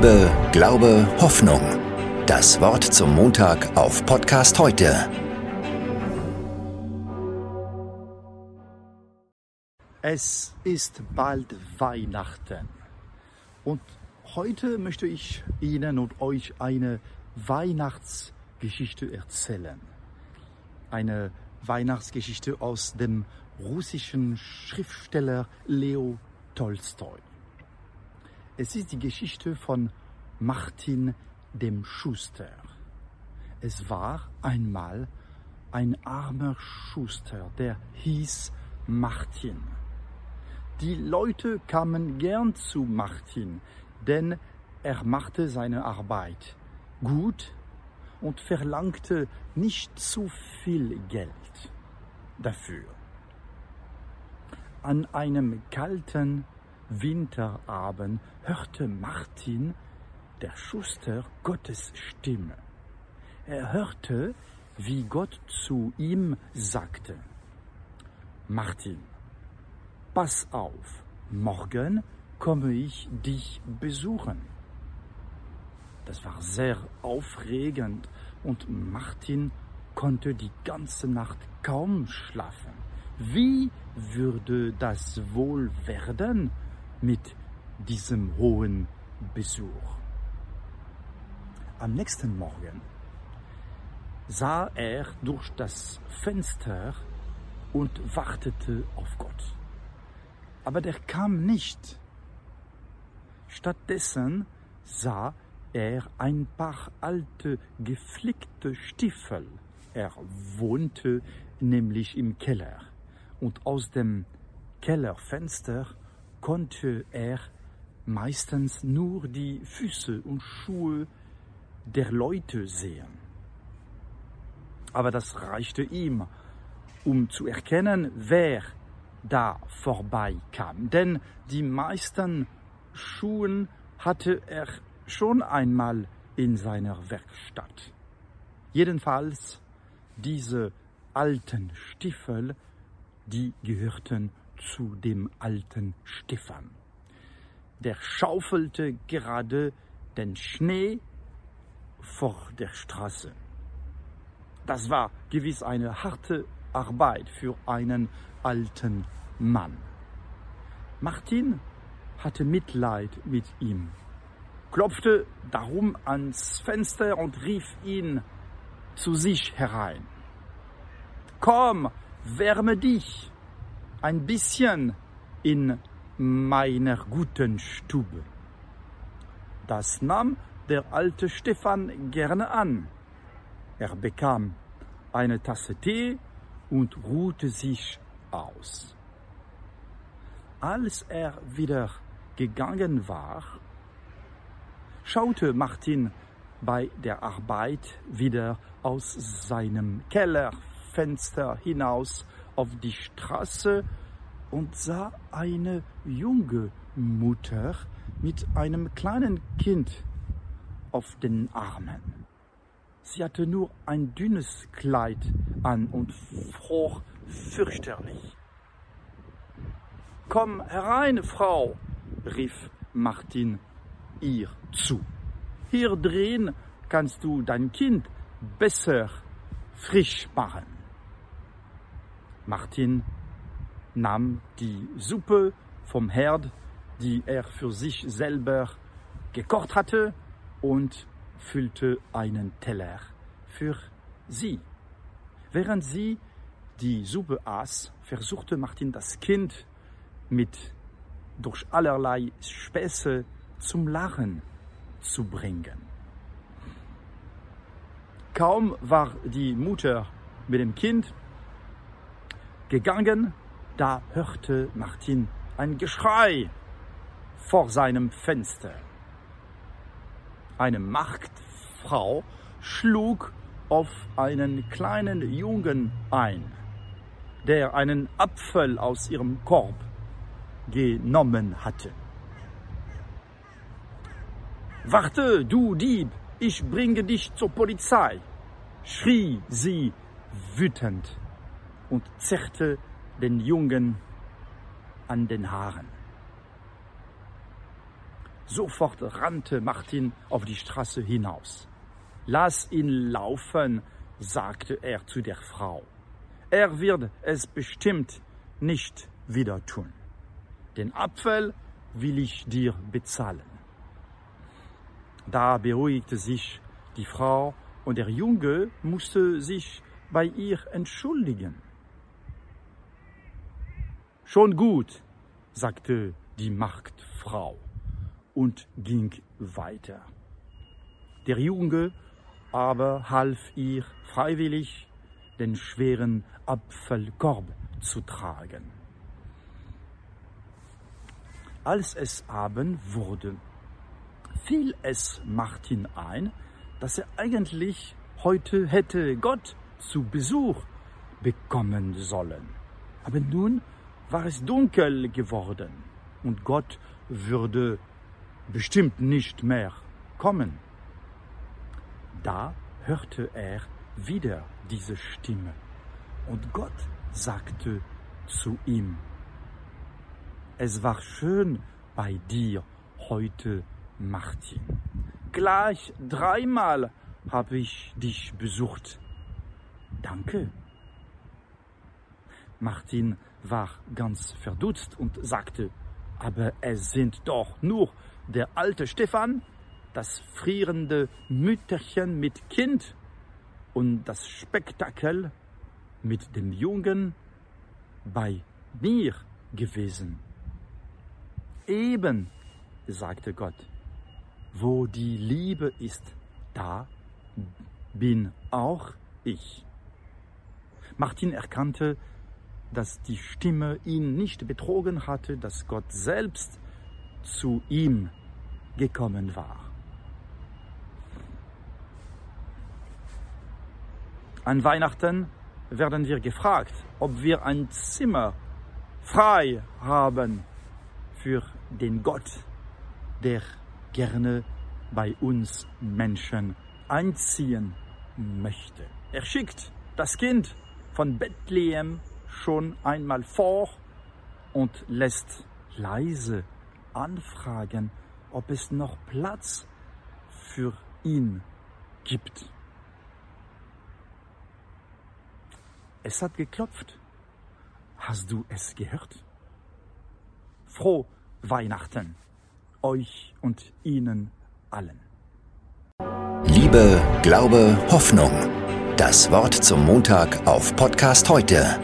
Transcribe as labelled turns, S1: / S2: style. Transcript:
S1: Liebe, Glaube, Hoffnung. Das Wort zum Montag auf Podcast heute.
S2: Es ist bald Weihnachten und heute möchte ich Ihnen und euch eine Weihnachtsgeschichte erzählen. Eine Weihnachtsgeschichte aus dem russischen Schriftsteller Leo Tolstoi. Es ist die Geschichte von Martin dem Schuster. Es war einmal ein armer Schuster, der hieß Martin. Die Leute kamen gern zu Martin, denn er machte seine Arbeit gut und verlangte nicht zu viel Geld dafür. An einem kalten Winterabend hörte Martin, der Schuster, Gottes Stimme. Er hörte, wie Gott zu ihm sagte, Martin, pass auf, morgen komme ich dich besuchen. Das war sehr aufregend und Martin konnte die ganze Nacht kaum schlafen. Wie würde das wohl werden? Mit diesem hohen Besuch. Am nächsten Morgen sah er durch das Fenster und wartete auf Gott. Aber der kam nicht. Stattdessen sah er ein paar alte geflickte Stiefel. Er wohnte nämlich im Keller und aus dem Kellerfenster konnte er meistens nur die Füße und Schuhe der Leute sehen. Aber das reichte ihm, um zu erkennen, wer da vorbeikam. Denn die meisten Schuhen hatte er schon einmal in seiner Werkstatt. Jedenfalls diese alten Stiefel, die gehörten zu dem alten Stefan. Der schaufelte gerade den Schnee vor der Straße. Das war gewiss eine harte Arbeit für einen alten Mann. Martin hatte Mitleid mit ihm, klopfte darum ans Fenster und rief ihn zu sich herein. Komm, wärme dich, ein bisschen in meiner guten Stube. Das nahm der alte Stefan gerne an. Er bekam eine Tasse Tee und ruhte sich aus. Als er wieder gegangen war, schaute Martin bei der Arbeit wieder aus seinem Kellerfenster hinaus auf die Straße und sah eine junge Mutter mit einem kleinen Kind auf den Armen. Sie hatte nur ein dünnes Kleid an und froh fürchterlich. Komm herein, Frau, rief Martin ihr zu. Hier drin kannst du dein Kind besser frisch machen. Martin nahm die Suppe vom Herd, die er für sich selber gekocht hatte, und füllte einen Teller für sie. Während sie die Suppe aß, versuchte Martin das Kind mit durch allerlei Späße zum Lachen zu bringen. Kaum war die Mutter mit dem Kind gegangen, da hörte Martin ein Geschrei vor seinem Fenster. Eine Marktfrau schlug auf einen kleinen Jungen ein, der einen Apfel aus ihrem Korb genommen hatte. Warte, du Dieb, ich bringe dich zur Polizei, schrie sie wütend und zerrte den Jungen an den Haaren. Sofort rannte Martin auf die Straße hinaus. Lass ihn laufen, sagte er zu der Frau. Er wird es bestimmt nicht wieder tun. Den Apfel will ich dir bezahlen. Da beruhigte sich die Frau und der Junge musste sich bei ihr entschuldigen. Schon gut, sagte die Marktfrau und ging weiter. Der Junge aber half ihr freiwillig, den schweren Apfelkorb zu tragen. Als es Abend wurde, fiel es Martin ein, dass er eigentlich heute hätte Gott zu Besuch bekommen sollen. Aber nun war es dunkel geworden und Gott würde bestimmt nicht mehr kommen. Da hörte er wieder diese Stimme und Gott sagte zu ihm, es war schön bei dir heute, Martin. Gleich dreimal habe ich dich besucht. Danke. Martin war ganz verdutzt und sagte, aber es sind doch nur der alte Stefan, das frierende Mütterchen mit Kind und das Spektakel mit dem Jungen bei mir gewesen. Eben, sagte Gott, wo die Liebe ist, da bin auch ich. Martin erkannte, dass die Stimme ihn nicht betrogen hatte, dass Gott selbst zu ihm gekommen war. An Weihnachten werden wir gefragt, ob wir ein Zimmer frei haben für den Gott, der gerne bei uns Menschen einziehen möchte. Er schickt das Kind von Bethlehem schon einmal vor und lässt leise anfragen, ob es noch Platz für ihn gibt. Es hat geklopft. Hast du es gehört? Froh Weihnachten euch und Ihnen allen.
S1: Liebe, Glaube, Hoffnung. Das Wort zum Montag auf Podcast heute